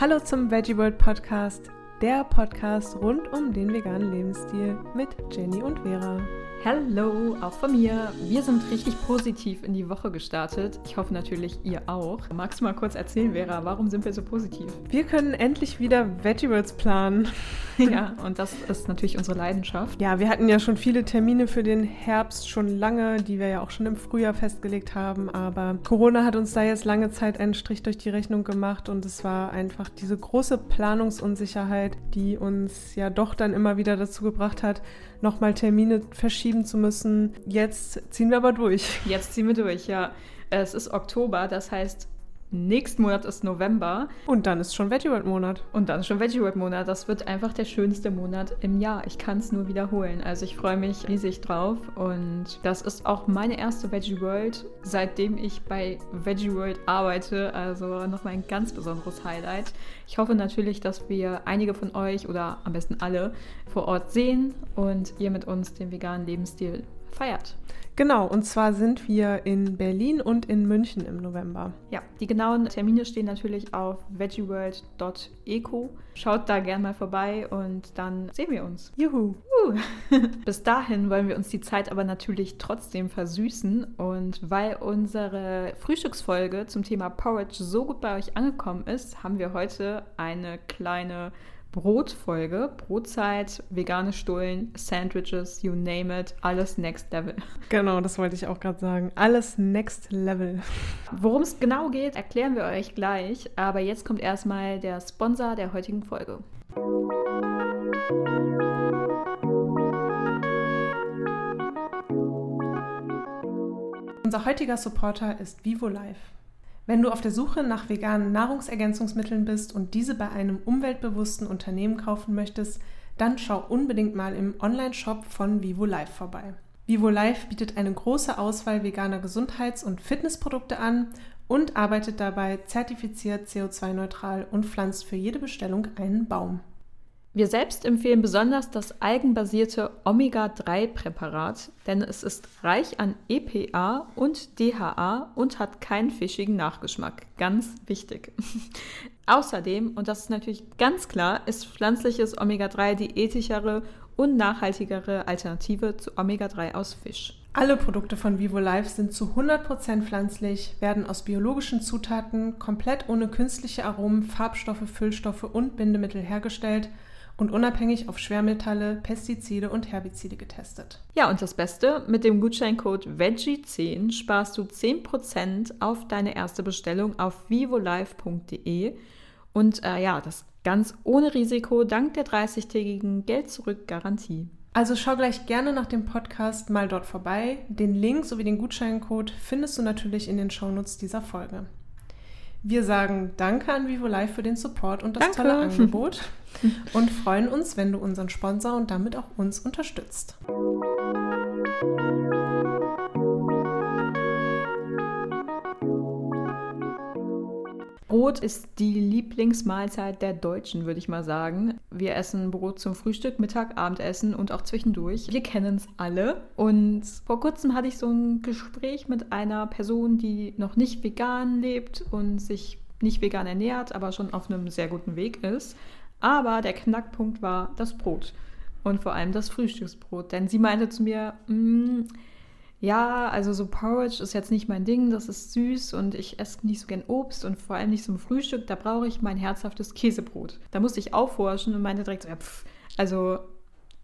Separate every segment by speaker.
Speaker 1: Hallo zum Veggie World Podcast, der Podcast rund um den veganen Lebensstil mit Jenny und Vera.
Speaker 2: Hallo, auch von mir. Wir sind richtig positiv in die Woche gestartet. Ich hoffe natürlich, ihr auch. Magst du mal kurz erzählen, Vera, warum sind wir so positiv?
Speaker 1: Wir können endlich wieder Vegetables planen.
Speaker 2: ja, und das ist natürlich unsere Leidenschaft.
Speaker 1: Ja, wir hatten ja schon viele Termine für den Herbst schon lange, die wir ja auch schon im Frühjahr festgelegt haben. Aber Corona hat uns da jetzt lange Zeit einen Strich durch die Rechnung gemacht und es war einfach diese große Planungsunsicherheit, die uns ja doch dann immer wieder dazu gebracht hat, nochmal Termine verschieben zu müssen. Jetzt ziehen wir aber durch.
Speaker 2: Jetzt ziehen wir durch, ja. Es ist Oktober, das heißt, Nächsten Monat ist November.
Speaker 1: Und dann ist schon Veggie World Monat.
Speaker 2: Und dann ist schon Veggie World Monat. Das wird einfach der schönste Monat im Jahr. Ich kann es nur wiederholen. Also ich freue mich riesig drauf. Und das ist auch meine erste Veggie World, seitdem ich bei Veggie World arbeite. Also nochmal ein ganz besonderes Highlight. Ich hoffe natürlich, dass wir einige von euch oder am besten alle vor Ort sehen und ihr mit uns den veganen Lebensstil feiert.
Speaker 1: Genau, und zwar sind wir in Berlin und in München im November.
Speaker 2: Ja, die genauen Termine stehen natürlich auf veggieworld.eco. Schaut da gerne mal vorbei und dann sehen wir uns.
Speaker 1: Juhu!
Speaker 2: Uh. Bis dahin wollen wir uns die Zeit aber natürlich trotzdem versüßen und weil unsere Frühstücksfolge zum Thema Porridge so gut bei euch angekommen ist, haben wir heute eine kleine Brotfolge, Brotzeit, vegane Stullen, Sandwiches, you name it, alles next level.
Speaker 1: Genau, das wollte ich auch gerade sagen. Alles next level.
Speaker 2: Worum es genau geht, erklären wir euch gleich, aber jetzt kommt erstmal der Sponsor der heutigen Folge.
Speaker 1: Unser heutiger Supporter ist Vivo Life. Wenn du auf der Suche nach veganen Nahrungsergänzungsmitteln bist und diese bei einem umweltbewussten Unternehmen kaufen möchtest, dann schau unbedingt mal im Online-Shop von Vivo Life vorbei. Vivo Life bietet eine große Auswahl veganer Gesundheits- und Fitnessprodukte an und arbeitet dabei zertifiziert CO2-neutral und pflanzt für jede Bestellung einen Baum.
Speaker 2: Wir selbst empfehlen besonders das algenbasierte Omega-3-Präparat, denn es ist reich an EPA und DHA und hat keinen fischigen Nachgeschmack. Ganz wichtig. Außerdem, und das ist natürlich ganz klar, ist pflanzliches Omega-3 die ethischere und nachhaltigere Alternative zu Omega-3 aus Fisch.
Speaker 1: Alle Produkte von Vivo Life sind zu 100% pflanzlich, werden aus biologischen Zutaten komplett ohne künstliche Aromen, Farbstoffe, Füllstoffe und Bindemittel hergestellt – und unabhängig auf Schwermetalle, Pestizide und Herbizide getestet.
Speaker 2: Ja, und das Beste, mit dem Gutscheincode VEGGIE10 sparst du 10% auf deine erste Bestellung auf vivolife.de und äh, ja, das ganz ohne Risiko dank der 30-tägigen Geld-Zurück-Garantie.
Speaker 1: Also schau gleich gerne nach dem Podcast mal dort vorbei. Den Link sowie den Gutscheincode findest du natürlich in den Shownotes dieser Folge. Wir sagen Danke an Vivo Live für den Support und das Danke. tolle Angebot und freuen uns, wenn du unseren Sponsor und damit auch uns unterstützt.
Speaker 2: Brot ist die Lieblingsmahlzeit der Deutschen, würde ich mal sagen. Wir essen Brot zum Frühstück, Mittag, Abendessen und auch zwischendurch. Wir kennen es alle. Und vor kurzem hatte ich so ein Gespräch mit einer Person, die noch nicht vegan lebt und sich nicht vegan ernährt, aber schon auf einem sehr guten Weg ist. Aber der Knackpunkt war das Brot und vor allem das Frühstücksbrot. Denn sie meinte zu mir, mm, ja, also so Porridge ist jetzt nicht mein Ding, das ist süß und ich esse nicht so gern Obst und vor allem nicht zum Frühstück, da brauche ich mein herzhaftes Käsebrot. Da musste ich aufforschen und meinte direkt so, ja, pff, also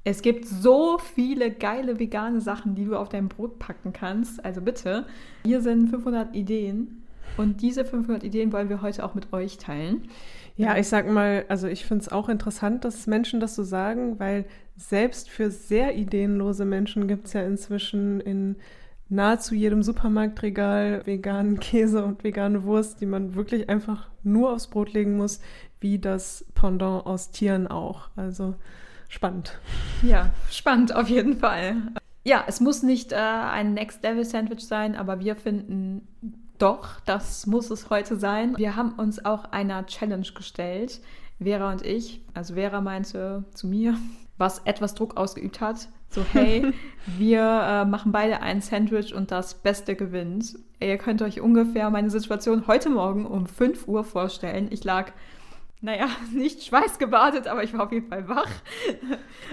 Speaker 2: es gibt so viele geile vegane Sachen, die du auf dein Brot packen kannst. Also bitte, hier sind 500 Ideen und diese 500 Ideen wollen wir heute auch mit euch teilen.
Speaker 1: Ja, ich sag mal, also ich finde es auch interessant, dass Menschen das so sagen, weil selbst für sehr ideenlose Menschen gibt es ja inzwischen in nahezu jedem Supermarktregal veganen Käse und vegane Wurst, die man wirklich einfach nur aufs Brot legen muss, wie das Pendant aus Tieren auch. Also spannend.
Speaker 2: Ja, spannend auf jeden Fall. Ja, es muss nicht äh, ein Next Level Sandwich sein, aber wir finden doch, das muss es heute sein. Wir haben uns auch einer Challenge gestellt, Vera und ich. Also Vera meinte zu mir, was etwas Druck ausgeübt hat. So, hey, wir äh, machen beide ein Sandwich und das Beste gewinnt. Ihr könnt euch ungefähr meine Situation heute Morgen um 5 Uhr vorstellen. Ich lag naja, nicht schweißgebadet, aber ich war auf jeden Fall wach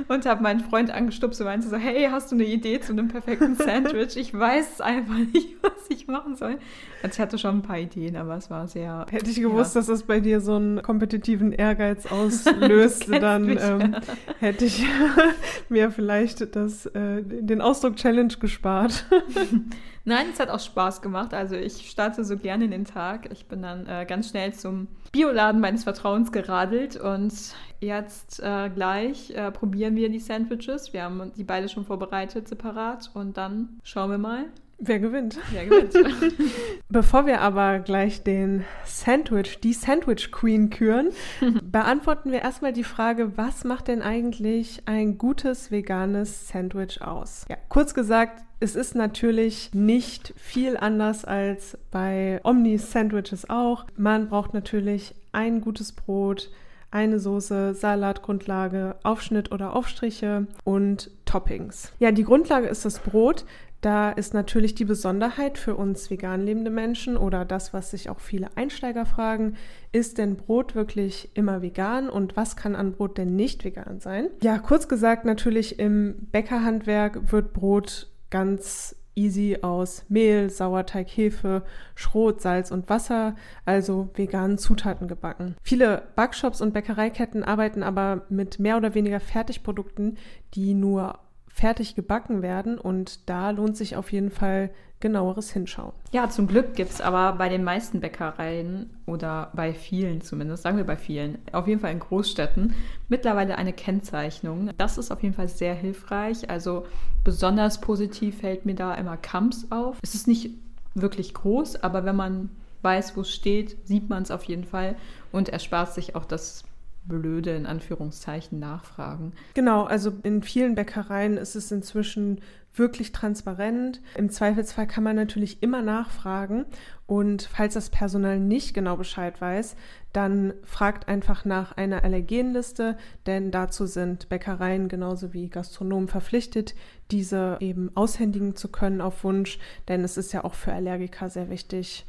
Speaker 2: und habe meinen Freund angestupst und meinte so, hey, hast du eine Idee zu einem perfekten Sandwich? Ich weiß einfach nicht, was ich machen soll. Also ich hatte schon ein paar Ideen, aber es war sehr...
Speaker 1: Hätte ich gewusst, ja. dass das bei dir so einen kompetitiven Ehrgeiz auslöst, dann ähm, hätte ich mir vielleicht das, äh, den Ausdruck Challenge gespart.
Speaker 2: Nein, es hat auch Spaß gemacht. Also ich starte so gerne in den Tag. Ich bin dann äh, ganz schnell zum Bioladen meines Vertrauens geradelt und jetzt äh, gleich äh, probieren wir die Sandwiches. Wir haben die beide schon vorbereitet, separat und dann schauen wir mal.
Speaker 1: Wer gewinnt?
Speaker 2: Wer gewinnt?
Speaker 1: Bevor wir aber gleich den Sandwich, die Sandwich Queen küren, beantworten wir erstmal die Frage, was macht denn eigentlich ein gutes veganes Sandwich aus? Ja, kurz gesagt, es ist natürlich nicht viel anders als bei Omni-Sandwiches auch. Man braucht natürlich ein gutes Brot, eine Soße, Salatgrundlage, Aufschnitt oder Aufstriche und Toppings. Ja, die Grundlage ist das Brot. Da ist natürlich die Besonderheit für uns vegan lebende Menschen oder das, was sich auch viele Einsteiger fragen, ist denn Brot wirklich immer vegan und was kann an Brot denn nicht vegan sein? Ja, kurz gesagt, natürlich im Bäckerhandwerk wird Brot ganz easy aus Mehl, Sauerteig, Hefe, Schrot, Salz und Wasser, also veganen Zutaten gebacken. Viele Backshops und Bäckereiketten arbeiten aber mit mehr oder weniger Fertigprodukten, die nur fertig gebacken werden und da lohnt sich auf jeden Fall genaueres Hinschauen.
Speaker 2: Ja, zum Glück gibt es aber bei den meisten Bäckereien oder bei vielen zumindest, sagen wir bei vielen, auf jeden Fall in Großstädten, mittlerweile eine Kennzeichnung. Das ist auf jeden Fall sehr hilfreich. Also besonders positiv fällt mir da immer Kamps auf. Es ist nicht wirklich groß, aber wenn man weiß, wo es steht, sieht man es auf jeden Fall und erspart sich auch das blöde, in Anführungszeichen, Nachfragen.
Speaker 1: Genau, also in vielen Bäckereien ist es inzwischen wirklich transparent. Im Zweifelsfall kann man natürlich immer nachfragen und falls das Personal nicht genau Bescheid weiß, dann fragt einfach nach einer Allergenliste, denn dazu sind Bäckereien genauso wie Gastronomen verpflichtet, diese eben aushändigen zu können auf Wunsch, denn es ist ja auch für Allergiker sehr wichtig,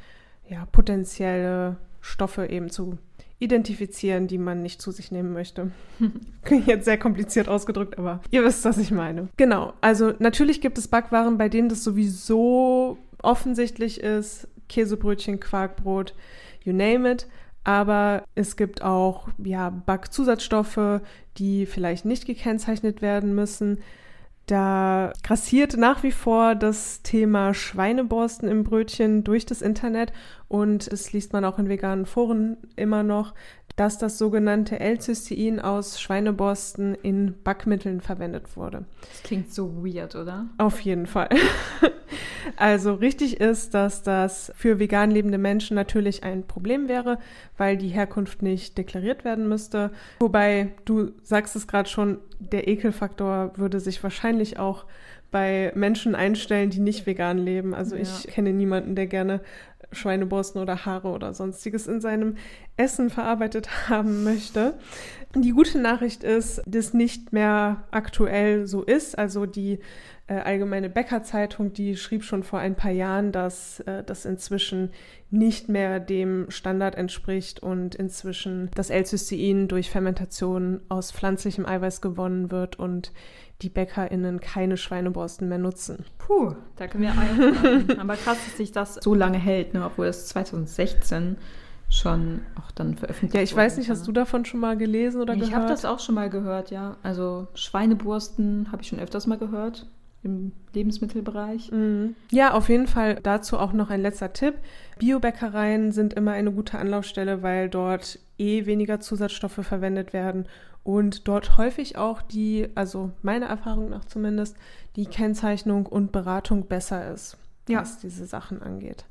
Speaker 1: ja, potenzielle Stoffe eben zu identifizieren, die man nicht zu sich nehmen möchte. Jetzt sehr kompliziert ausgedrückt, aber ihr wisst, was ich meine. Genau, also natürlich gibt es Backwaren, bei denen das sowieso offensichtlich ist. Käsebrötchen, Quarkbrot, you name it. Aber es gibt auch ja, Backzusatzstoffe, die vielleicht nicht gekennzeichnet werden müssen. Da grassiert nach wie vor das Thema Schweineborsten im Brötchen durch das Internet. Und das liest man auch in veganen Foren immer noch, dass das sogenannte L-Cystein aus Schweineborsten in Backmitteln verwendet wurde.
Speaker 2: Das klingt so weird, oder?
Speaker 1: Auf jeden Fall. Also richtig ist, dass das für vegan lebende Menschen natürlich ein Problem wäre, weil die Herkunft nicht deklariert werden müsste. Wobei, du sagst es gerade schon, der Ekelfaktor würde sich wahrscheinlich auch bei Menschen einstellen, die nicht vegan leben. Also ja. ich kenne niemanden, der gerne Schweineborsten oder Haare oder sonstiges in seinem Essen verarbeitet haben möchte. Die gute Nachricht ist, dass nicht mehr aktuell so ist. Also die Allgemeine Bäckerzeitung, die schrieb schon vor ein paar Jahren, dass äh, das inzwischen nicht mehr dem Standard entspricht und inzwischen das L-Cystein durch Fermentation aus pflanzlichem Eiweiß gewonnen wird und die BäckerInnen keine Schweineborsten mehr nutzen.
Speaker 2: Puh, da können wir einfangen. Aber krass, dass sich das so lange hält, ne? obwohl es 2016 schon auch dann veröffentlicht
Speaker 1: Ja, ich weiß nicht, hast du davon schon mal gelesen oder
Speaker 2: ich
Speaker 1: gehört?
Speaker 2: Ich habe das auch schon mal gehört, ja. Also Schweineborsten habe ich schon öfters mal gehört im Lebensmittelbereich.
Speaker 1: Mhm. Ja, auf jeden Fall dazu auch noch ein letzter Tipp. Biobäckereien sind immer eine gute Anlaufstelle, weil dort eh weniger Zusatzstoffe verwendet werden und dort häufig auch die, also meiner Erfahrung nach zumindest, die Kennzeichnung und Beratung besser ist, ja. was diese Sachen angeht.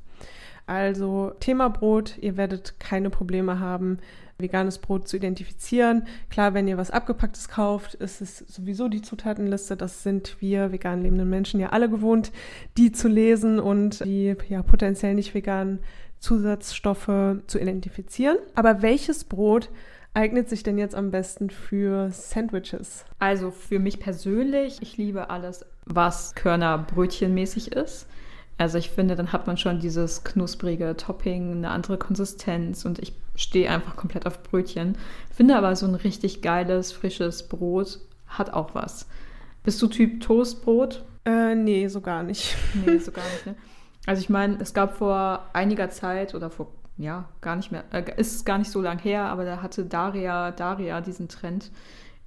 Speaker 1: Also Thema Brot, ihr werdet keine Probleme haben, veganes Brot zu identifizieren. Klar, wenn ihr was Abgepacktes kauft, ist es sowieso die Zutatenliste. Das sind wir vegan lebenden Menschen ja alle gewohnt, die zu lesen und die ja potenziell nicht veganen Zusatzstoffe zu identifizieren. Aber welches Brot eignet sich denn jetzt am besten für Sandwiches?
Speaker 2: Also für mich persönlich, ich liebe alles, was Körnerbrötchenmäßig ist. Also ich finde, dann hat man schon dieses knusprige Topping, eine andere Konsistenz und ich stehe einfach komplett auf Brötchen. Finde aber so ein richtig geiles, frisches Brot hat auch was. Bist du Typ Toastbrot?
Speaker 1: Äh, nee, so gar nicht.
Speaker 2: Nee, so gar nicht, ne? Also ich meine, es gab vor einiger Zeit oder vor, ja, gar nicht mehr, äh, ist gar nicht so lang her, aber da hatte Daria, Daria diesen Trend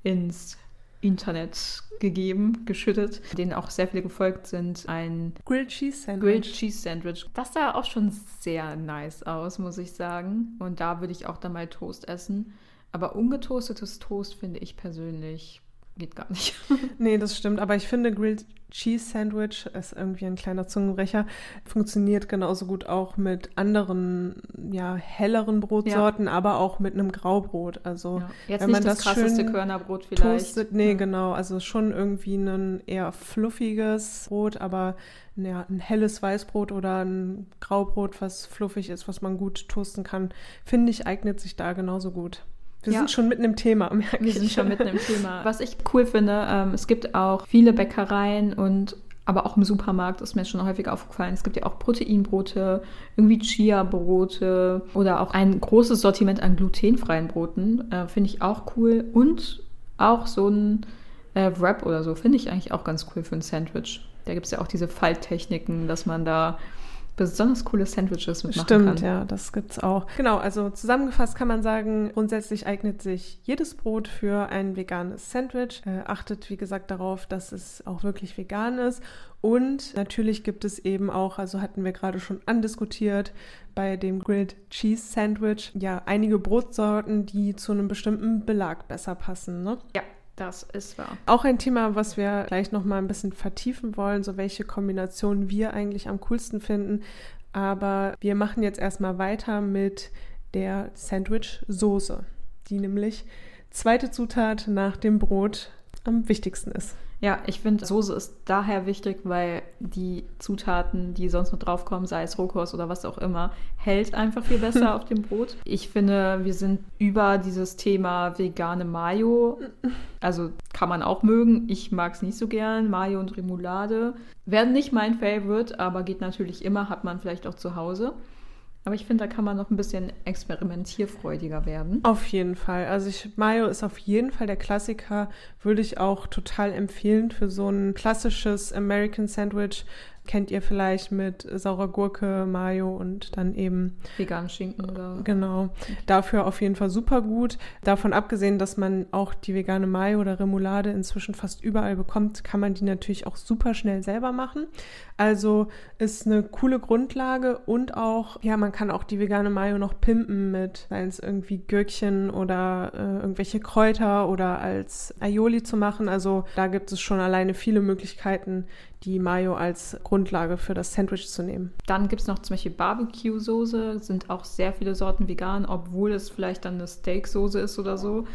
Speaker 2: ins Internet gegeben, geschüttet, denen auch sehr viele gefolgt sind. Ein
Speaker 1: Grilled Cheese Sandwich.
Speaker 2: Grilled Cheese Sandwich. Das sah auch schon sehr nice aus, muss ich sagen. Und da würde ich auch dann mal Toast essen. Aber ungetoastetes Toast finde ich persönlich geht gar nicht.
Speaker 1: nee, das stimmt. Aber ich finde, Grilled Cheese Sandwich ist irgendwie ein kleiner Zungenbrecher. Funktioniert genauso gut auch mit anderen, ja, helleren Brotsorten, ja. aber auch mit einem Graubrot. Also,
Speaker 2: ja. Jetzt wenn man das, das krasseste Körnerbrot vielleicht. Toastet,
Speaker 1: nee, ja. genau. Also schon irgendwie ein eher fluffiges Brot, aber ja, ein helles Weißbrot oder ein Graubrot, was fluffig ist, was man gut toasten kann, finde ich, eignet sich da genauso gut. Wir ja. sind schon mitten im Thema.
Speaker 2: Wir sind schon mitten im Thema. Was ich cool finde, ähm, es gibt auch viele Bäckereien und aber auch im Supermarkt ist mir schon häufig aufgefallen. Es gibt ja auch Proteinbrote, irgendwie Chia-Brote oder auch ein großes Sortiment an glutenfreien Broten. Äh, finde ich auch cool. Und auch so ein äh, Wrap oder so finde ich eigentlich auch ganz cool für ein Sandwich. Da gibt es ja auch diese Falttechniken, dass man da besonders coole Sandwiches mitmachen
Speaker 1: Stimmt,
Speaker 2: kann.
Speaker 1: Stimmt, ja, das gibt's auch. Genau, also zusammengefasst kann man sagen, grundsätzlich eignet sich jedes Brot für ein veganes Sandwich. Äh, achtet, wie gesagt, darauf, dass es auch wirklich vegan ist. Und natürlich gibt es eben auch, also hatten wir gerade schon andiskutiert, bei dem Grilled Cheese Sandwich, ja, einige Brotsorten, die zu einem bestimmten Belag besser passen. Ne?
Speaker 2: Ja. Das ist wahr.
Speaker 1: Auch ein Thema, was wir gleich noch mal ein bisschen vertiefen wollen, so welche Kombinationen wir eigentlich am coolsten finden. Aber wir machen jetzt erstmal weiter mit der Sandwich-Soße, die nämlich zweite Zutat nach dem Brot am wichtigsten ist.
Speaker 2: Ja, ich finde, Soße ist daher wichtig, weil die Zutaten, die sonst noch draufkommen, sei es Rohkost oder was auch immer, hält einfach viel besser auf dem Brot. Ich finde, wir sind über dieses Thema vegane Mayo. Also kann man auch mögen. Ich mag es nicht so gern. Mayo und Remoulade werden nicht mein Favorite, aber geht natürlich immer, hat man vielleicht auch zu Hause. Aber ich finde, da kann man noch ein bisschen experimentierfreudiger werden.
Speaker 1: Auf jeden Fall. Also ich, Mayo ist auf jeden Fall der Klassiker. Würde ich auch total empfehlen für so ein klassisches American Sandwich kennt ihr vielleicht mit saurer Gurke, Mayo und dann eben
Speaker 2: veganen Schinken oder
Speaker 1: genau. Dafür auf jeden Fall super gut. Davon abgesehen, dass man auch die vegane Mayo oder Remoulade inzwischen fast überall bekommt, kann man die natürlich auch super schnell selber machen. Also ist eine coole Grundlage und auch ja, man kann auch die vegane Mayo noch pimpen mit, seien es irgendwie Gürkchen oder äh, irgendwelche Kräuter oder als Aioli zu machen. Also da gibt es schon alleine viele Möglichkeiten, die Mayo als Grundlage für das Sandwich zu nehmen.
Speaker 2: Dann gibt es noch zum Beispiel Barbecue-Soße, sind auch sehr viele Sorten vegan, obwohl es vielleicht dann eine Steak-Soße ist oder so.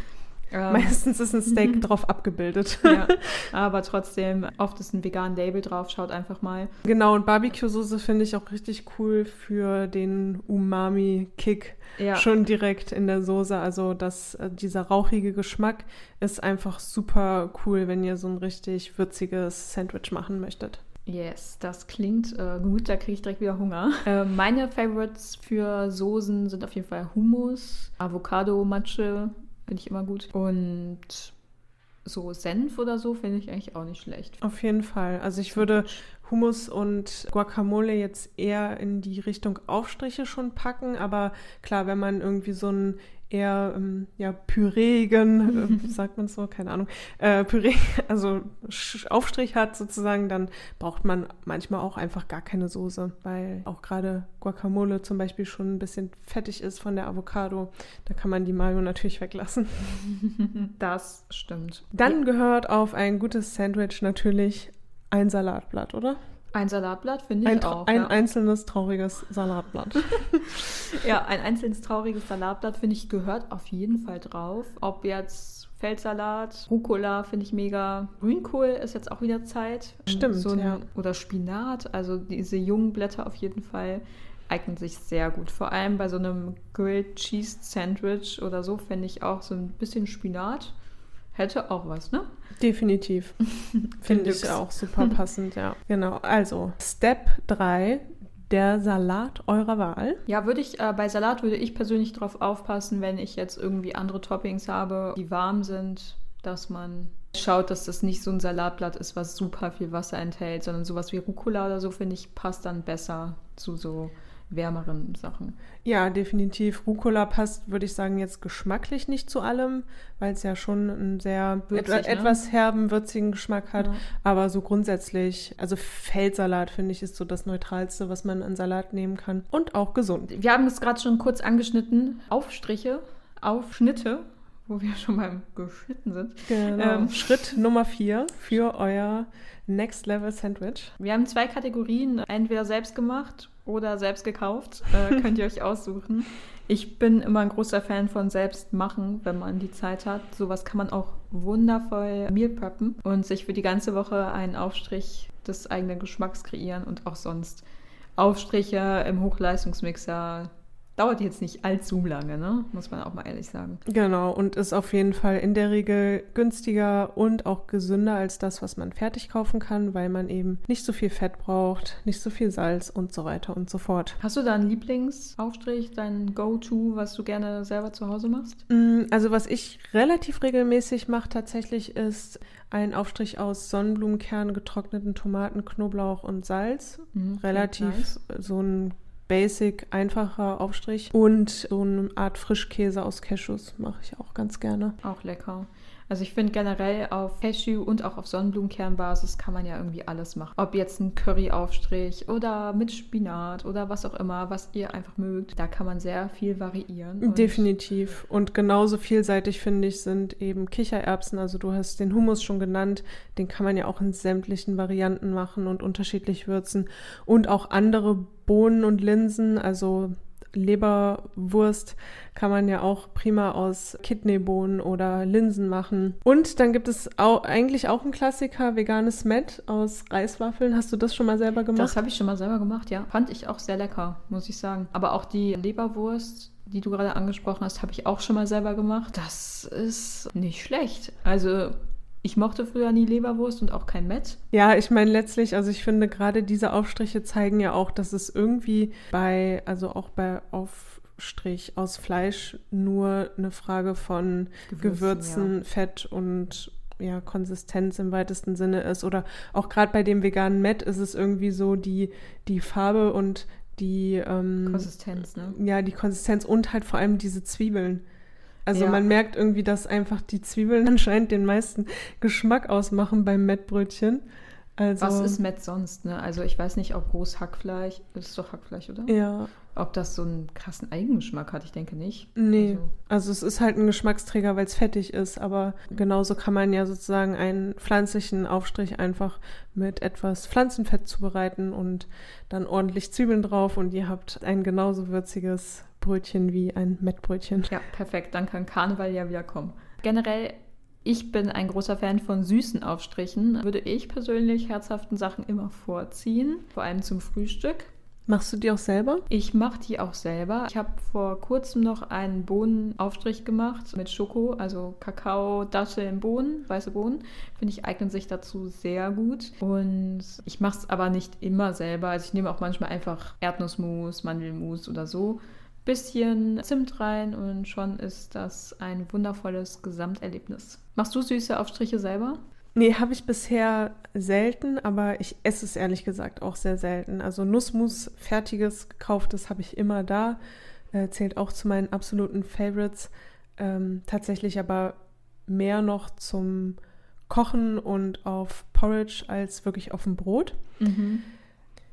Speaker 1: Ähm, Meistens ist ein Steak drauf abgebildet.
Speaker 2: Ja, aber trotzdem, oft ist ein vegan Label drauf, schaut einfach mal.
Speaker 1: Genau, und Barbecue-Soße finde ich auch richtig cool für den Umami-Kick. Ja. Schon direkt in der Soße. Also das, äh, dieser rauchige Geschmack ist einfach super cool, wenn ihr so ein richtig würziges Sandwich machen möchtet.
Speaker 2: Yes, das klingt äh, gut, da kriege ich direkt wieder Hunger. Äh, meine Favorites für Soßen sind auf jeden Fall Hummus, Avocado, Matsche, finde ich immer gut. Und so Senf oder so finde ich eigentlich auch nicht schlecht.
Speaker 1: Auf jeden Fall. Also ich würde Hummus und Guacamole jetzt eher in die Richtung Aufstriche schon packen, aber klar, wenn man irgendwie so ein eher ähm, ja, pürigen, äh, sagt man so, keine Ahnung, äh, Püree, also Aufstrich hat sozusagen, dann braucht man manchmal auch einfach gar keine Soße, weil auch gerade Guacamole zum Beispiel schon ein bisschen fettig ist von der Avocado. Da kann man die Mayo natürlich weglassen.
Speaker 2: Das stimmt.
Speaker 1: Dann gehört auf ein gutes Sandwich natürlich ein Salatblatt, oder?
Speaker 2: Ein Salatblatt finde ich
Speaker 1: ein,
Speaker 2: auch.
Speaker 1: Ein ja. einzelnes trauriges Salatblatt.
Speaker 2: ja, ein einzelnes trauriges Salatblatt finde ich gehört auf jeden Fall drauf. Ob jetzt Feldsalat, Rucola finde ich mega. Grünkohl ist jetzt auch wieder Zeit.
Speaker 1: Stimmt,
Speaker 2: so ein,
Speaker 1: ja.
Speaker 2: Oder Spinat, also diese jungen Blätter auf jeden Fall eignen sich sehr gut. Vor allem bei so einem Grilled Cheese Sandwich oder so finde ich auch so ein bisschen Spinat hätte auch was, ne?
Speaker 1: Definitiv. Finde ich auch super passend, ja. Genau. Also, Step 3, der Salat eurer Wahl.
Speaker 2: Ja, würde ich, äh, bei Salat würde ich persönlich darauf aufpassen, wenn ich jetzt irgendwie andere Toppings habe, die warm sind, dass man schaut, dass das nicht so ein Salatblatt ist, was super viel Wasser enthält, sondern sowas wie Rucola oder so, finde ich, passt dann besser zu so wärmeren Sachen.
Speaker 1: Ja, definitiv. Rucola passt, würde ich sagen, jetzt geschmacklich nicht zu allem, weil es ja schon einen sehr
Speaker 2: Würzig,
Speaker 1: etwa,
Speaker 2: ne?
Speaker 1: etwas herben, würzigen Geschmack hat.
Speaker 2: Ja.
Speaker 1: Aber so grundsätzlich, also Feldsalat finde ich ist so das Neutralste, was man an Salat nehmen kann. Und auch gesund.
Speaker 2: Wir haben es gerade schon kurz angeschnitten. Aufstriche, Aufschnitte, wo wir schon beim Geschnitten sind.
Speaker 1: Genau.
Speaker 2: Ähm.
Speaker 1: Schritt Nummer vier für euer Next Level Sandwich.
Speaker 2: Wir haben zwei Kategorien, entweder selbst gemacht oder selbst gekauft. Äh, könnt ihr euch aussuchen. Ich bin immer ein großer Fan von selbst machen, wenn man die Zeit hat. Sowas kann man auch wundervoll meal preppen und sich für die ganze Woche einen Aufstrich des eigenen Geschmacks kreieren und auch sonst Aufstriche im Hochleistungsmixer. Dauert jetzt nicht allzu lange, ne? Muss man auch mal ehrlich sagen.
Speaker 1: Genau, und ist auf jeden Fall in der Regel günstiger und auch gesünder als das, was man fertig kaufen kann, weil man eben nicht so viel Fett braucht, nicht so viel Salz und so weiter und so fort.
Speaker 2: Hast du da einen Lieblingsaufstrich, dein Go-To, was du gerne selber zu Hause machst?
Speaker 1: Mm, Also was ich relativ regelmäßig mache tatsächlich ist ein Aufstrich aus Sonnenblumenkern, getrockneten Tomaten, Knoblauch und Salz.
Speaker 2: Mhm,
Speaker 1: Relativ
Speaker 2: nice.
Speaker 1: so ein basic, einfacher Aufstrich. Und so eine Art Frischkäse aus Cashews mache ich auch ganz gerne.
Speaker 2: Auch lecker. Also ich finde generell auf Cashew und auch auf Sonnenblumenkernbasis kann man ja irgendwie alles machen. Ob jetzt ein Curry-Aufstrich oder mit Spinat oder was auch immer, was ihr einfach mögt. Da kann man sehr viel variieren. Und
Speaker 1: Definitiv. Und genauso vielseitig, finde ich, sind eben Kichererbsen. Also du hast den Hummus schon genannt. Den kann man ja auch in sämtlichen Varianten machen und unterschiedlich würzen. Und auch andere Bohnen und Linsen, also Leberwurst kann man ja auch prima aus Kidneybohnen oder Linsen machen. Und dann gibt es auch, eigentlich auch einen Klassiker, veganes Met aus Reiswaffeln. Hast du das schon mal selber gemacht?
Speaker 2: Das habe ich schon mal selber gemacht, ja. Fand ich auch sehr lecker, muss ich sagen. Aber auch die Leberwurst, die du gerade angesprochen hast, habe ich auch schon mal selber gemacht. Das ist nicht schlecht. Also ich mochte früher nie Leberwurst und auch kein Met.
Speaker 1: Ja, ich meine letztlich, also ich finde gerade diese Aufstriche zeigen ja auch, dass es irgendwie bei, also auch bei Aufstrich aus Fleisch nur eine Frage von
Speaker 2: Gewürzen,
Speaker 1: Gewürzen, Fett und ja, Konsistenz im weitesten Sinne ist. Oder auch gerade bei dem veganen Met ist es irgendwie so die, die Farbe und die ähm,
Speaker 2: Konsistenz, ne?
Speaker 1: ja, die Konsistenz und halt vor allem diese Zwiebeln. Also
Speaker 2: Ja.
Speaker 1: man merkt irgendwie, dass einfach die Zwiebeln anscheinend den meisten Geschmack ausmachen beim Mettbrötchen. Also,
Speaker 2: Was ist Met sonst, ne? Also ich weiß nicht, ob rohes Hackfleisch, das ist doch Hackfleisch, oder?
Speaker 1: Ja,
Speaker 2: Ob das so einen krassen Eigengeschmack hat, ich denke nicht.
Speaker 1: nee.
Speaker 2: Also,
Speaker 1: Also es ist halt ein Geschmacksträger, weil es fettig ist, aber genauso kann man ja sozusagen einen pflanzlichen Aufstrich einfach mit etwas Pflanzenfett zubereiten und dann ordentlich Zwiebeln drauf und ihr habt ein genauso würziges Brötchen wie ein Mettbrötchen.
Speaker 2: ja, perfekt. Dann kann Karneval ja wieder kommen. Generell, ich bin ein großer Fan von süßen Aufstrichen. Würde ich persönlich herzhaften Sachen immer vorziehen, vor allem zum Frühstück.
Speaker 1: Machst du die auch selber?
Speaker 2: Ich mache die auch selber. Ich habe vor kurzem noch einen Bohnenaufstrich gemacht mit Schoko, also Kakao, Datteln, Bohnen, weiße Bohnen. Finde ich, eignen sich dazu sehr gut. Und ich mache es aber nicht immer selber. Also ich nehme auch manchmal einfach Erdnussmus, Mandelmus oder so. Bisschen Zimt rein und schon ist das ein wundervolles Gesamterlebnis. Machst du süße Aufstriche selber?
Speaker 1: Nee, habe ich bisher selten, aber ich esse es ehrlich gesagt auch sehr selten. Also Nussmus, fertiges, gekauftes habe ich immer da. Äh, zählt auch zu meinen absoluten Favorites. Ähm, tatsächlich aber mehr noch zum Kochen und auf Porridge als wirklich auf dem Brot.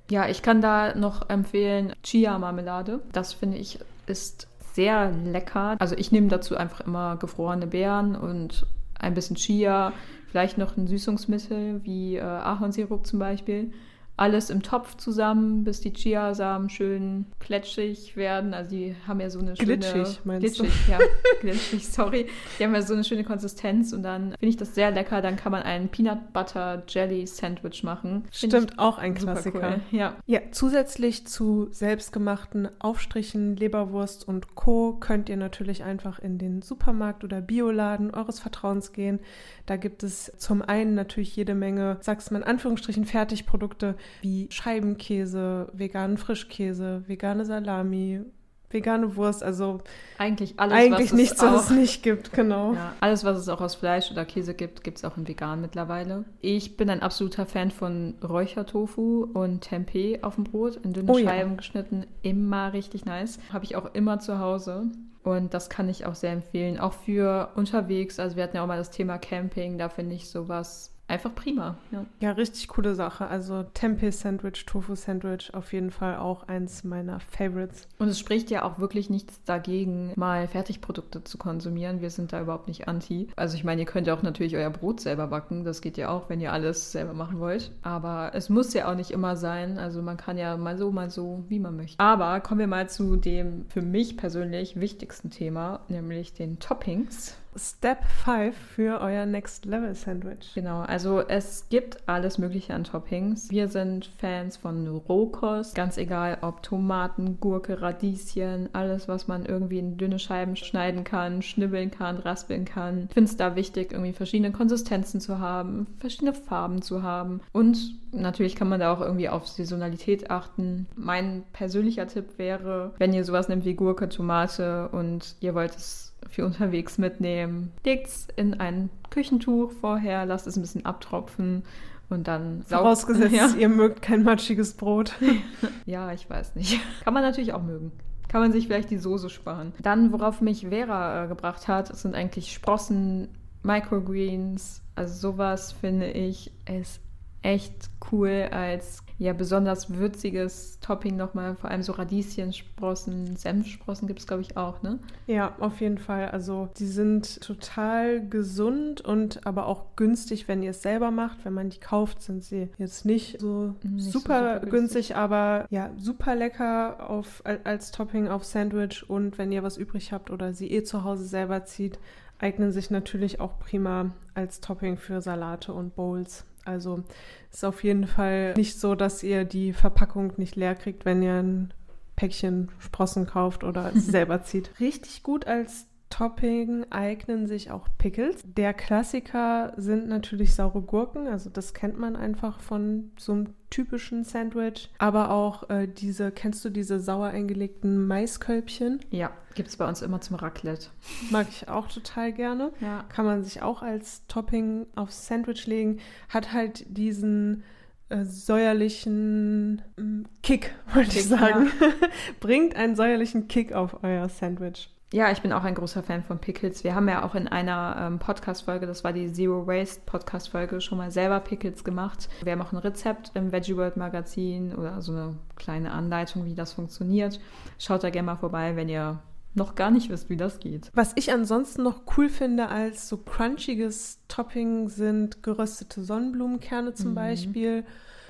Speaker 2: Ja, ich kann da noch empfehlen Chia-Marmelade. Das finde ich ist sehr lecker. Also ich nehme dazu einfach immer gefrorene Beeren und ein bisschen Chia, vielleicht noch ein Süßungsmittel wie äh, Ahornsirup zum Beispiel. Alles im Topf zusammen, bis die Chiasamen schön kletschig werden. Also die haben ja so eine schöne...
Speaker 1: Glitschig, meinst
Speaker 2: glitschig, du? ja. glitschig, sorry. Die haben ja so eine schöne Konsistenz und dann finde ich das sehr lecker. Dann kann man ein Peanut Butter Jelly Sandwich machen.
Speaker 1: Find Stimmt, auch ein Klassiker.
Speaker 2: Cool. Ja.
Speaker 1: ja, zusätzlich zu selbstgemachten Aufstrichen, Leberwurst und Co. könnt ihr natürlich einfach in den Supermarkt oder Bioladen eures Vertrauens gehen. Da gibt es zum einen natürlich jede Menge, sagst man in Anführungsstrichen, Fertigprodukte wie Scheibenkäse, veganen Frischkäse, vegane Salami, vegane Wurst, also
Speaker 2: eigentlich alles,
Speaker 1: eigentlich
Speaker 2: was
Speaker 1: nichts, was es nicht gibt, genau.
Speaker 2: Ja, alles, was es auch aus Fleisch oder Käse gibt, gibt es auch in vegan mittlerweile. Ich bin ein absoluter Fan von Räuchertofu und Tempeh auf dem Brot, in dünne oh, Scheiben ja. geschnitten, immer richtig nice. Habe ich auch immer zu Hause. Und das kann ich auch sehr empfehlen, auch für unterwegs. Also wir hatten ja auch mal das Thema Camping, da finde ich sowas einfach prima. Ja.
Speaker 1: ja, richtig coole Sache. Also Tempeh-Sandwich, Tofu-Sandwich, auf jeden Fall auch eins meiner Favorites.
Speaker 2: Und es spricht ja auch wirklich nichts dagegen, mal Fertigprodukte zu konsumieren. Wir sind da überhaupt nicht anti. Also ich meine, ihr könnt ja auch natürlich euer Brot selber backen. Das geht ja auch, wenn ihr alles selber machen wollt. Aber es muss ja auch nicht immer sein. Also man kann ja mal so, mal so, wie man möchte. Aber kommen wir mal zu dem für mich persönlich wichtigsten Thema, nämlich den Toppings.
Speaker 1: Step 5 für euer Next Level Sandwich.
Speaker 2: Genau, also es gibt alles Mögliche an Toppings. Wir sind Fans von Rohkost, ganz egal ob Tomaten, Gurke, Radieschen, alles, was man irgendwie in dünne Scheiben schneiden kann, schnibbeln kann, raspeln kann. Ich finde es da wichtig, irgendwie verschiedene Konsistenzen zu haben, verschiedene Farben zu haben und natürlich kann man da auch irgendwie auf Saisonalität achten. Mein persönlicher Tipp wäre, wenn ihr sowas nehmt wie Gurke, Tomate und ihr wollt es für unterwegs mitnehmen. Legt es in ein Küchentuch vorher, lasst es ein bisschen abtropfen und dann
Speaker 1: Vorausgesetzt, ja. ihr mögt kein matschiges Brot.
Speaker 2: ja, ich weiß nicht. Kann man natürlich auch mögen. Kann man sich vielleicht die Soße sparen. Dann, worauf mich Vera äh, gebracht hat, sind eigentlich Sprossen, Microgreens. Also sowas finde ich ist echt cool als ja besonders würziges Topping nochmal, vor allem so Radieschensprossen, Senfsprossen gibt es, glaube ich, auch, ne?
Speaker 1: Ja, auf jeden Fall. Also die sind total gesund und aber auch günstig, wenn ihr es selber macht. Wenn man die kauft, sind sie jetzt nicht so nicht super, so super günstig, günstig, aber ja, super lecker auf, als Topping auf Sandwich und wenn ihr was übrig habt oder sie eh zu Hause selber zieht, eignen sich natürlich auch prima als Topping für Salate und Bowls. Also ist auf jeden Fall nicht so, dass ihr die Verpackung nicht leer kriegt, wenn ihr ein Päckchen Sprossen kauft oder selber zieht. Richtig gut als Topping eignen sich auch Pickles. Der Klassiker sind natürlich saure Gurken, also das kennt man einfach von so einem typischen Sandwich. Aber auch äh, diese, kennst du diese sauer eingelegten Maiskölbchen?
Speaker 2: Ja, gibt es bei uns immer zum Raclette.
Speaker 1: Mag ich auch total gerne.
Speaker 2: Ja.
Speaker 1: Kann man sich auch als Topping aufs Sandwich legen. Hat halt diesen äh, säuerlichen mm, Kick, wollte ich sagen. Ja. Bringt einen säuerlichen Kick auf euer Sandwich.
Speaker 2: Ja, ich bin auch ein großer Fan von Pickles. Wir haben ja auch in einer ähm, Podcast-Folge, das war die Zero Waste Podcast-Folge, schon mal selber Pickles gemacht. Wir haben auch ein Rezept im Veggie World Magazin oder so eine kleine Anleitung, wie das funktioniert. Schaut da gerne mal vorbei, wenn ihr noch gar nicht wisst, wie das geht.
Speaker 1: Was ich ansonsten noch cool finde als so crunchiges Topping sind geröstete Sonnenblumenkerne zum mhm. Beispiel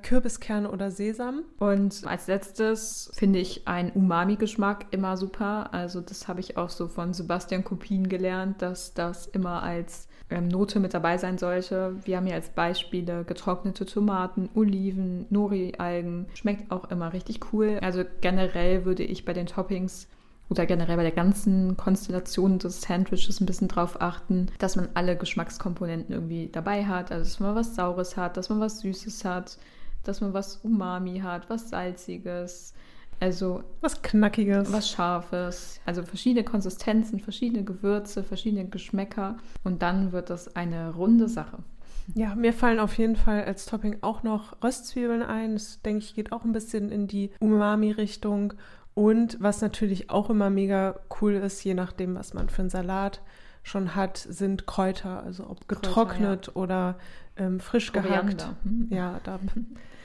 Speaker 1: Kürbiskerne oder Sesam.
Speaker 2: Und als letztes finde ich einen Umami-Geschmack immer super. Also das habe ich auch so von Sebastian Kopien gelernt, dass das immer als ähm, Note mit dabei sein sollte. Wir haben hier als Beispiele getrocknete Tomaten, Oliven, Nori-Algen. Schmeckt auch immer richtig cool. Also generell würde ich bei den Toppings oder generell bei der ganzen Konstellation des Sandwiches ein bisschen drauf achten, dass man alle Geschmackskomponenten irgendwie dabei hat. Also dass man was Saures hat, dass man was Süßes hat, dass man was Umami hat, was Salziges, also
Speaker 1: was Knackiges,
Speaker 2: was Scharfes, also verschiedene Konsistenzen, verschiedene Gewürze, verschiedene Geschmäcker und dann wird das eine runde Sache.
Speaker 1: Ja, mir fallen auf jeden Fall als Topping auch noch Röstzwiebeln ein. Das denke ich geht auch ein bisschen in die Umami-Richtung. Und was natürlich auch immer mega cool ist, je nachdem, was man für einen Salat schon hat, sind Kräuter, also ob getrocknet Kräuter, ja. oder ähm, frisch Koriander. gehackt. Hm. Ja, da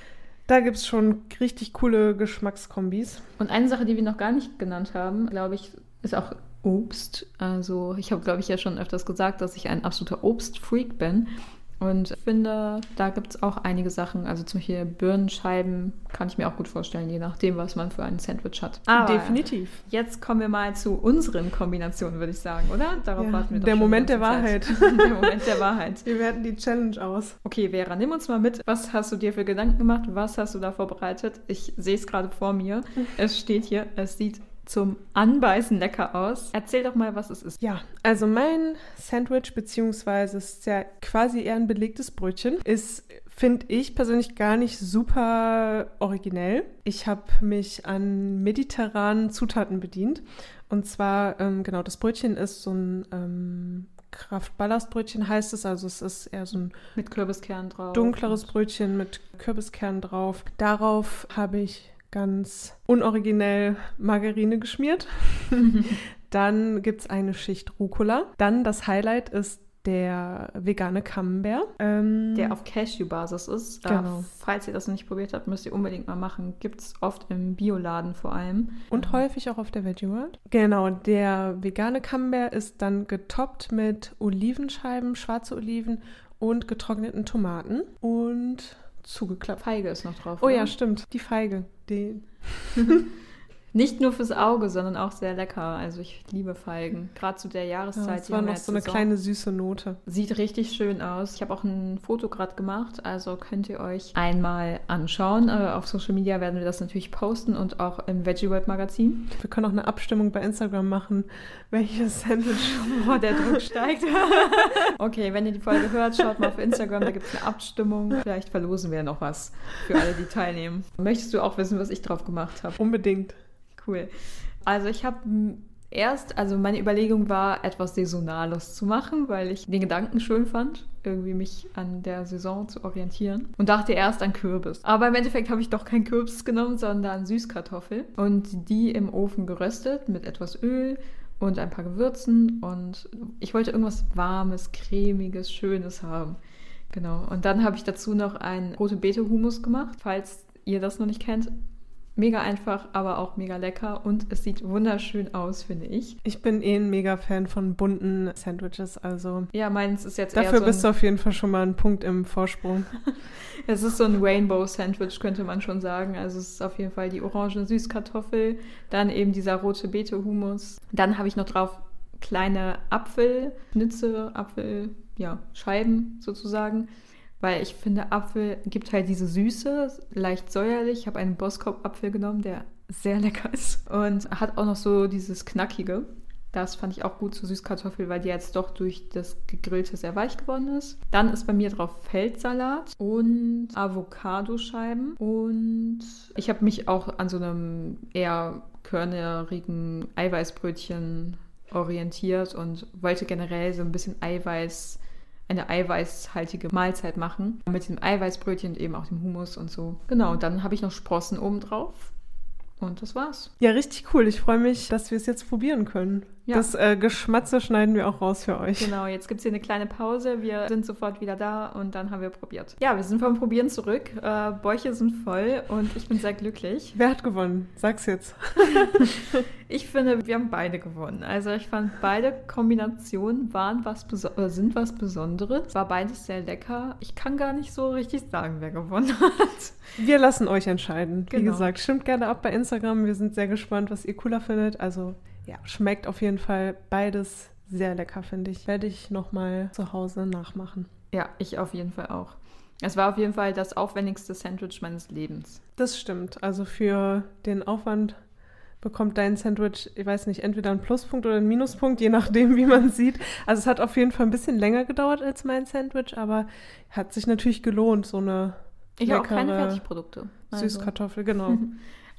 Speaker 1: Da gibt es schon richtig coole Geschmackskombis.
Speaker 2: Und eine Sache, die wir noch gar nicht genannt haben, glaube ich, ist auch Obst. Also ich habe, glaube ich, ja schon öfters gesagt, dass ich ein absoluter Obstfreak bin. Und ich finde, da gibt es auch einige Sachen. Also zum Beispiel Birnenscheiben kann ich mir auch gut vorstellen, je nachdem, was man für ein Sandwich hat.
Speaker 1: Aber Definitiv.
Speaker 2: Jetzt kommen wir mal zu unseren Kombinationen, würde ich sagen, oder?
Speaker 1: Darauf ja, warten wir doch Der Moment der Wahrheit.
Speaker 2: der Moment der Wahrheit.
Speaker 1: Wir werten die Challenge aus.
Speaker 2: Okay, Vera, nimm uns mal mit. Was hast du dir für Gedanken gemacht? Was hast du da vorbereitet? Ich sehe es gerade vor mir. Es steht hier, es sieht zum Anbeißen lecker aus. Erzähl doch mal, was es ist.
Speaker 1: Ja, also mein Sandwich, beziehungsweise ist ja quasi eher ein belegtes Brötchen, ist, finde ich persönlich gar nicht super originell. Ich habe mich an mediterranen Zutaten bedient. Und zwar, ähm, genau, das Brötchen ist so ein ähm, Kraftballastbrötchen heißt es, also es ist eher so ein
Speaker 2: mit Kürbiskern drauf.
Speaker 1: Dunkleres Brötchen mit Kürbiskern drauf. Darauf habe ich ganz unoriginell Margarine geschmiert. Dann gibt es eine Schicht Rucola. Dann das Highlight ist der vegane Camembert.
Speaker 2: Ähm, der auf Cashew-Basis ist. Genau. Äh, falls ihr das noch nicht probiert habt, müsst ihr unbedingt mal machen. Gibt es oft im Bioladen vor allem.
Speaker 1: Und ähm. häufig auch auf der Veggie World. Genau, der vegane Camembert ist dann getoppt mit Olivenscheiben, schwarze Oliven und getrockneten Tomaten. Und zugeklappt.
Speaker 2: Feige ist noch drauf.
Speaker 1: Oh oder? ja, stimmt. Die Feige. Die.
Speaker 2: Nicht nur fürs Auge, sondern auch sehr lecker. Also ich liebe Feigen. Gerade zu der Jahreszeit. Ja,
Speaker 1: das war noch so eine Saison. kleine süße Note.
Speaker 2: Sieht richtig schön aus. Ich habe auch ein Foto gerade gemacht, also könnt ihr euch einmal anschauen. Äh, auf Social Media werden wir das natürlich posten und auch im Veggie World Magazin.
Speaker 1: Wir können auch eine Abstimmung bei Instagram machen, welches Sandwich
Speaker 2: oh, der Druck steigt. okay, wenn ihr die Folge hört, schaut mal auf Instagram, da gibt es eine Abstimmung. Vielleicht verlosen wir noch was für alle, die teilnehmen. Möchtest du auch wissen, was ich drauf gemacht habe?
Speaker 1: Unbedingt.
Speaker 2: Cool. Also ich habe erst, also meine Überlegung war, etwas Saisonales zu machen, weil ich den Gedanken schön fand, irgendwie mich an der Saison zu orientieren. Und dachte erst an Kürbis. Aber im Endeffekt habe ich doch kein Kürbis genommen, sondern Süßkartoffel. Und die im Ofen geröstet mit etwas Öl und ein paar Gewürzen. Und ich wollte irgendwas Warmes, Cremiges, Schönes haben. Genau. Und dann habe ich dazu noch einen rote Beete Hummus gemacht. Falls ihr das noch nicht kennt, mega einfach, aber auch mega lecker und es sieht wunderschön aus, finde ich.
Speaker 1: Ich bin eh ein mega Fan von bunten Sandwiches, also.
Speaker 2: Ja, meins ist jetzt
Speaker 1: Dafür
Speaker 2: so
Speaker 1: bist du auf jeden Fall schon mal ein Punkt im Vorsprung.
Speaker 2: es ist so ein Rainbow Sandwich, könnte man schon sagen. Also es ist auf jeden Fall die orange Süßkartoffel, dann eben dieser rote Beete Hummus. Dann habe ich noch drauf kleine Apfelschnitze, Apfel, ja, Scheiben sozusagen weil ich finde, Apfel gibt halt diese Süße, leicht säuerlich. Ich habe einen Boskop-Apfel genommen, der sehr lecker ist und hat auch noch so dieses Knackige. Das fand ich auch gut zu Süßkartoffel, weil die jetzt doch durch das Gegrillte sehr weich geworden ist. Dann ist bei mir drauf Feldsalat und Avocadoscheiben. Und ich habe mich auch an so einem eher körnerigen Eiweißbrötchen orientiert und wollte generell so ein bisschen Eiweiß eine eiweißhaltige Mahlzeit machen. Mit dem Eiweißbrötchen und eben auch dem Hummus und so. Genau, und dann habe ich noch Sprossen oben drauf. Und das war's.
Speaker 1: Ja, richtig cool. Ich freue mich, dass wir es jetzt probieren können. Ja. Das äh, Geschmatze schneiden wir auch raus für euch.
Speaker 2: Genau, jetzt gibt es hier eine kleine Pause. Wir sind sofort wieder da und dann haben wir probiert. Ja, wir sind vom Probieren zurück. Äh, Bäuche sind voll und ich bin sehr glücklich.
Speaker 1: Wer hat gewonnen? Sag's jetzt.
Speaker 2: ich finde, wir haben beide gewonnen. Also ich fand, beide Kombinationen waren was sind was Besonderes. War beides sehr lecker. Ich kann gar nicht so richtig sagen, wer gewonnen hat.
Speaker 1: Wir lassen euch entscheiden. Wie genau. gesagt, stimmt gerne ab bei Instagram. Wir sind sehr gespannt, was ihr cooler findet. Also ja, schmeckt auf jeden Fall beides sehr lecker, finde ich. Werde ich nochmal zu Hause nachmachen.
Speaker 2: Ja, ich auf jeden Fall auch. Es war auf jeden Fall das aufwendigste Sandwich meines Lebens.
Speaker 1: Das stimmt. Also für den Aufwand bekommt dein Sandwich, ich weiß nicht, entweder einen Pluspunkt oder einen Minuspunkt, je nachdem, wie man sieht. Also es hat auf jeden Fall ein bisschen länger gedauert als mein Sandwich, aber hat sich natürlich gelohnt, so eine
Speaker 2: ich habe auch keine Fertigprodukte.
Speaker 1: Also. Süßkartoffel, genau.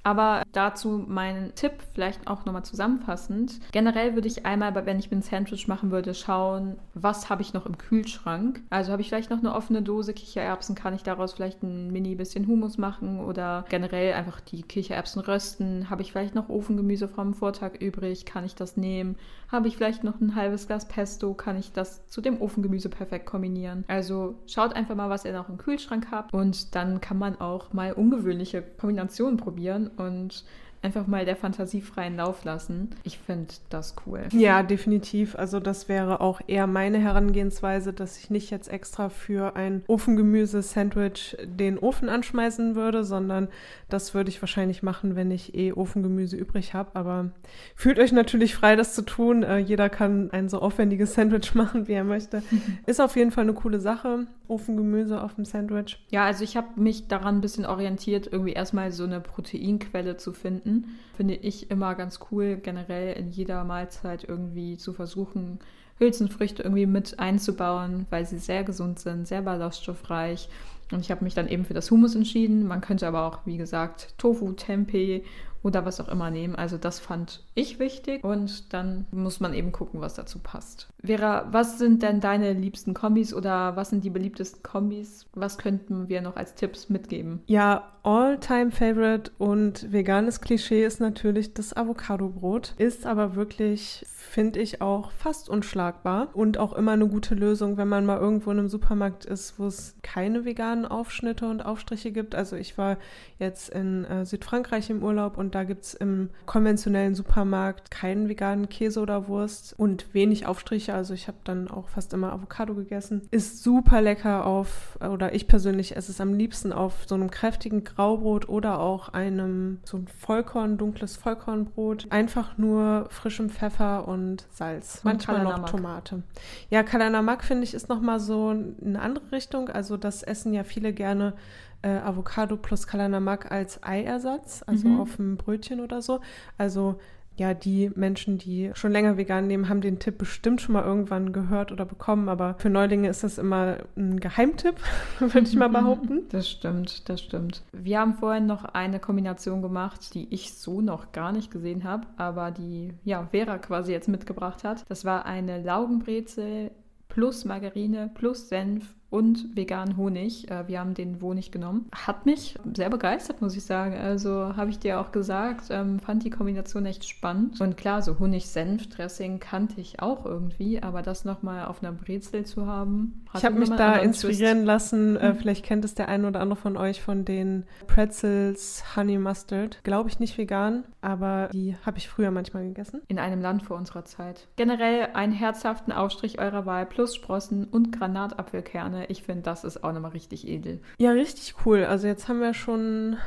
Speaker 2: Aber dazu mein Tipp, vielleicht auch nochmal zusammenfassend. Generell würde ich einmal, wenn ich mir ein Sandwich machen würde, schauen, was habe ich noch im Kühlschrank. Also habe ich vielleicht noch eine offene Dose Kichererbsen, kann ich daraus vielleicht ein mini bisschen Hummus machen oder generell einfach die Kichererbsen rösten. Habe ich vielleicht noch Ofengemüse vom Vortag übrig, kann ich das nehmen. Habe ich vielleicht noch ein halbes Glas Pesto, kann ich das zu dem Ofengemüse perfekt kombinieren. Also schaut einfach mal, was ihr noch im Kühlschrank habt und dann kann man auch mal ungewöhnliche Kombinationen probieren und einfach mal der Fantasie freien Lauf lassen. Ich finde das cool.
Speaker 1: Ja, definitiv. Also das wäre auch eher meine Herangehensweise, dass ich nicht jetzt extra für ein Ofengemüse-Sandwich den Ofen anschmeißen würde, sondern das würde ich wahrscheinlich machen, wenn ich eh Ofengemüse übrig habe. Aber fühlt euch natürlich frei, das zu tun. Äh, jeder kann ein so aufwendiges Sandwich machen, wie er möchte. Ist auf jeden Fall eine coole Sache. Ofengemüse auf dem Sandwich.
Speaker 2: Ja, also ich habe mich daran ein bisschen orientiert, irgendwie erstmal so eine Proteinquelle zu finden. Finde ich immer ganz cool, generell in jeder Mahlzeit irgendwie zu versuchen, Hülsenfrüchte irgendwie mit einzubauen, weil sie sehr gesund sind, sehr ballaststoffreich. Und ich habe mich dann eben für das Hummus entschieden. Man könnte aber auch, wie gesagt, Tofu, Tempeh oder was auch immer nehmen. Also das fand ich wichtig und dann muss man eben gucken, was dazu passt. Vera, was sind denn deine liebsten Kombis oder was sind die beliebtesten Kombis? Was könnten wir noch als Tipps mitgeben?
Speaker 1: Ja, All-Time-Favorite und veganes Klischee ist natürlich das Avocado-Brot. Ist aber wirklich, finde ich, auch fast unschlagbar und auch immer eine gute Lösung, wenn man mal irgendwo in einem Supermarkt ist, wo es keine veganen Aufschnitte und Aufstriche gibt. Also ich war jetzt in äh, Südfrankreich im Urlaub und da gibt es im konventionellen Supermarkt keinen veganen Käse oder Wurst und wenig Aufstriche. Also ich habe dann auch fast immer Avocado gegessen. Ist super lecker auf, oder ich persönlich esse es am liebsten auf so einem kräftigen Graubrot oder auch einem so ein Vollkorn, dunkles Vollkornbrot. Einfach nur frischem Pfeffer und Salz. Und Manchmal noch Tomate. Ja, Kalanamak finde ich ist nochmal so eine andere Richtung. Also das essen ja viele gerne äh, Avocado plus Kalanamak als Eiersatz, also mhm. auf dem Brötchen oder so. Also ja, die Menschen, die schon länger vegan leben, haben den Tipp bestimmt schon mal irgendwann gehört oder bekommen. Aber für Neulinge ist das immer ein Geheimtipp, würde ich mal behaupten.
Speaker 2: Das stimmt, das stimmt. Wir haben vorhin noch eine Kombination gemacht, die ich so noch gar nicht gesehen habe, aber die ja Vera quasi jetzt mitgebracht hat. Das war eine Laugenbrezel plus Margarine plus Senf und veganen Honig. Äh, wir haben den Honig genommen. Hat mich sehr begeistert, muss ich sagen. Also habe ich dir auch gesagt, ähm, fand die Kombination echt spannend. Und klar, so Honig-Senf-Dressing kannte ich auch irgendwie, aber das nochmal auf einer Brezel zu haben.
Speaker 1: Ich habe mich da inspirieren Twist. lassen. Äh, vielleicht kennt es der eine oder andere von euch von den Pretzels Honey Mustard. Glaube ich nicht vegan, aber die habe ich früher manchmal gegessen.
Speaker 2: In einem Land vor unserer Zeit. Generell einen herzhaften Aufstrich eurer Wahl plus Sprossen und Granatapfelkerne ich finde, das ist auch nochmal richtig edel.
Speaker 1: Ja, richtig cool. Also jetzt haben wir schon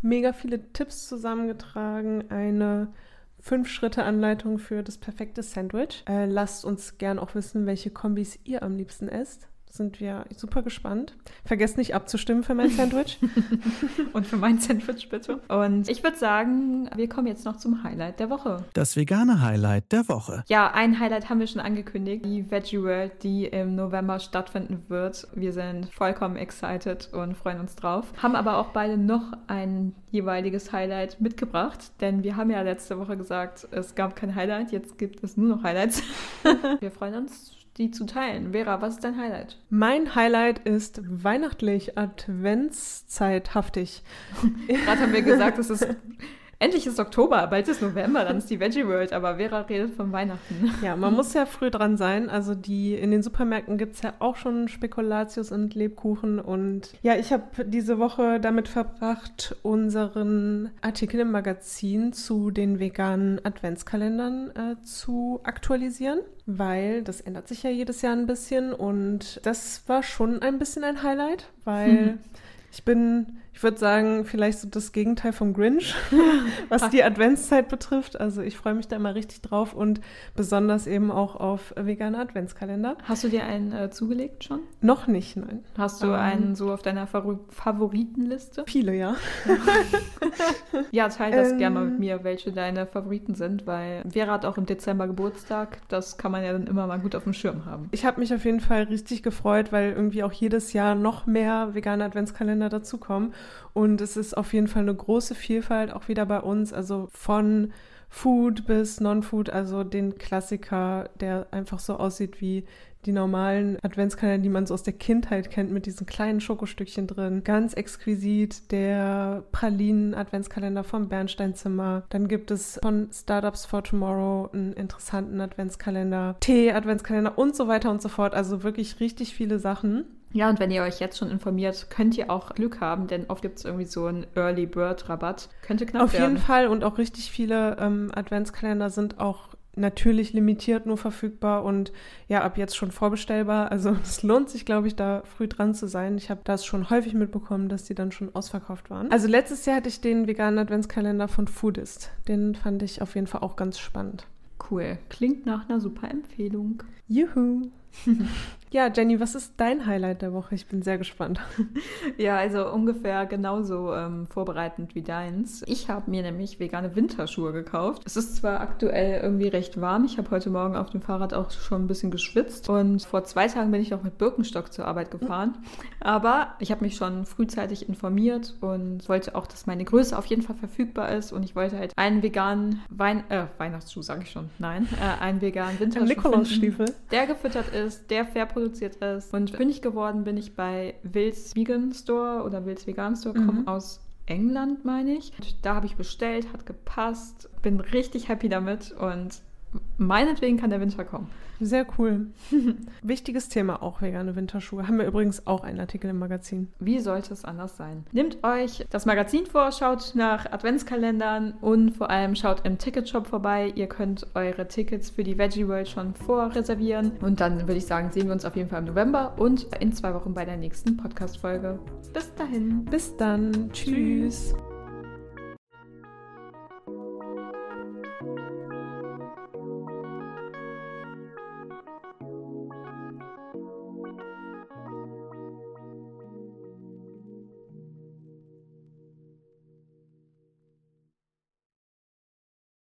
Speaker 1: mega viele Tipps zusammengetragen. Eine Fünf-Schritte-Anleitung für das perfekte Sandwich. Äh, lasst uns gern auch wissen, welche Kombis ihr am liebsten esst sind wir super gespannt. Vergesst nicht abzustimmen für mein Sandwich.
Speaker 2: Und für mein Sandwich bitte. Und ich würde sagen, wir kommen jetzt noch zum Highlight der Woche.
Speaker 3: Das vegane Highlight der Woche.
Speaker 2: Ja, ein Highlight haben wir schon angekündigt. Die Veggie World, die im November stattfinden wird. Wir sind vollkommen excited und freuen uns drauf. Haben aber auch beide noch ein jeweiliges Highlight mitgebracht. Denn wir haben ja letzte Woche gesagt, es gab kein Highlight. Jetzt gibt es nur noch Highlights. wir freuen uns die zu teilen. Vera, was ist dein Highlight?
Speaker 1: Mein Highlight ist weihnachtlich, adventszeithaftig.
Speaker 2: Gerade haben wir gesagt, es ist Endlich ist Oktober, bald ist November, dann ist die Veggie World, aber Vera redet von Weihnachten.
Speaker 1: Ja, man muss ja früh dran sein. Also die in den Supermärkten gibt es ja auch schon Spekulatius und Lebkuchen. Und ja, ich habe diese Woche damit verbracht, unseren Artikel im Magazin zu den veganen Adventskalendern äh, zu aktualisieren, weil das ändert sich ja jedes Jahr ein bisschen. Und das war schon ein bisschen ein Highlight, weil ich bin ich würde sagen, vielleicht so das Gegenteil vom Grinch, was die Adventszeit betrifft. Also ich freue mich da immer richtig drauf und besonders eben auch auf vegane Adventskalender.
Speaker 2: Hast du dir einen äh, zugelegt schon?
Speaker 1: Noch nicht, nein.
Speaker 2: Hast du ähm, einen so auf deiner Favor Favoritenliste?
Speaker 1: Viele, ja.
Speaker 2: ja, teile das ähm, gerne mal mit mir, welche deine Favoriten sind, weil Vera hat auch im Dezember Geburtstag. Das kann man ja dann immer mal gut auf dem Schirm haben.
Speaker 1: Ich habe mich auf jeden Fall richtig gefreut, weil irgendwie auch jedes Jahr noch mehr vegane Adventskalender dazukommen. Und es ist auf jeden Fall eine große Vielfalt auch wieder bei uns. Also von Food bis Non-Food, also den Klassiker, der einfach so aussieht wie die normalen Adventskalender, die man so aus der Kindheit kennt, mit diesen kleinen Schokostückchen drin. Ganz exquisit der Pralinen-Adventskalender vom Bernsteinzimmer. Dann gibt es von Startups for Tomorrow einen interessanten Adventskalender, Tee-Adventskalender und so weiter und so fort. Also wirklich richtig viele Sachen.
Speaker 2: Ja, und wenn ihr euch jetzt schon informiert, könnt ihr auch Glück haben, denn oft gibt es irgendwie so einen Early Bird Rabatt. Könnte knapp
Speaker 1: Auf
Speaker 2: werden.
Speaker 1: jeden Fall und auch richtig viele ähm, Adventskalender sind auch natürlich limitiert nur verfügbar und ja, ab jetzt schon vorbestellbar. Also es lohnt sich, glaube ich, da früh dran zu sein. Ich habe das schon häufig mitbekommen, dass die dann schon ausverkauft waren. Also letztes Jahr hatte ich den veganen Adventskalender von Foodist. Den fand ich auf jeden Fall auch ganz spannend.
Speaker 2: Cool. Klingt nach einer super Empfehlung.
Speaker 1: Juhu. ja, Jenny, was ist dein Highlight der Woche? Ich bin sehr gespannt.
Speaker 2: Ja, also ungefähr genauso ähm, vorbereitend wie deins. Ich habe mir nämlich vegane Winterschuhe gekauft. Es ist zwar aktuell irgendwie recht warm. Ich habe heute Morgen auf dem Fahrrad auch schon ein bisschen geschwitzt. Und vor zwei Tagen bin ich auch mit Birkenstock zur Arbeit gefahren. Aber ich habe mich schon frühzeitig informiert und wollte auch, dass meine Größe auf jeden Fall verfügbar ist. Und ich wollte halt einen veganen Wein äh, Weihnachtsschuh, sage ich schon. Nein, äh, einen veganen Winterschuh.
Speaker 1: Ein Nikolausstiefel.
Speaker 2: Der gefüttert ist, der fair produziert ist. Und fündig geworden bin ich bei Wills Vegan Store oder Wills Vegan Store,
Speaker 1: Mhm.
Speaker 2: kommt aus England, meine ich. Und da habe ich bestellt, hat gepasst, bin richtig happy damit und meinetwegen kann der Winter kommen.
Speaker 1: Sehr cool. Wichtiges Thema auch vegane Winterschuhe. Haben wir übrigens auch einen Artikel im Magazin.
Speaker 2: Wie sollte es anders sein? Nehmt euch das Magazin vor, schaut nach Adventskalendern und vor allem schaut im Ticketshop vorbei. Ihr könnt eure Tickets für die Veggie World schon vorreservieren. Und dann würde ich sagen, sehen wir uns auf jeden Fall im November und in zwei Wochen bei der nächsten Podcast-Folge. Bis dahin.
Speaker 1: Bis dann. Tschüss.
Speaker 2: Tschüss.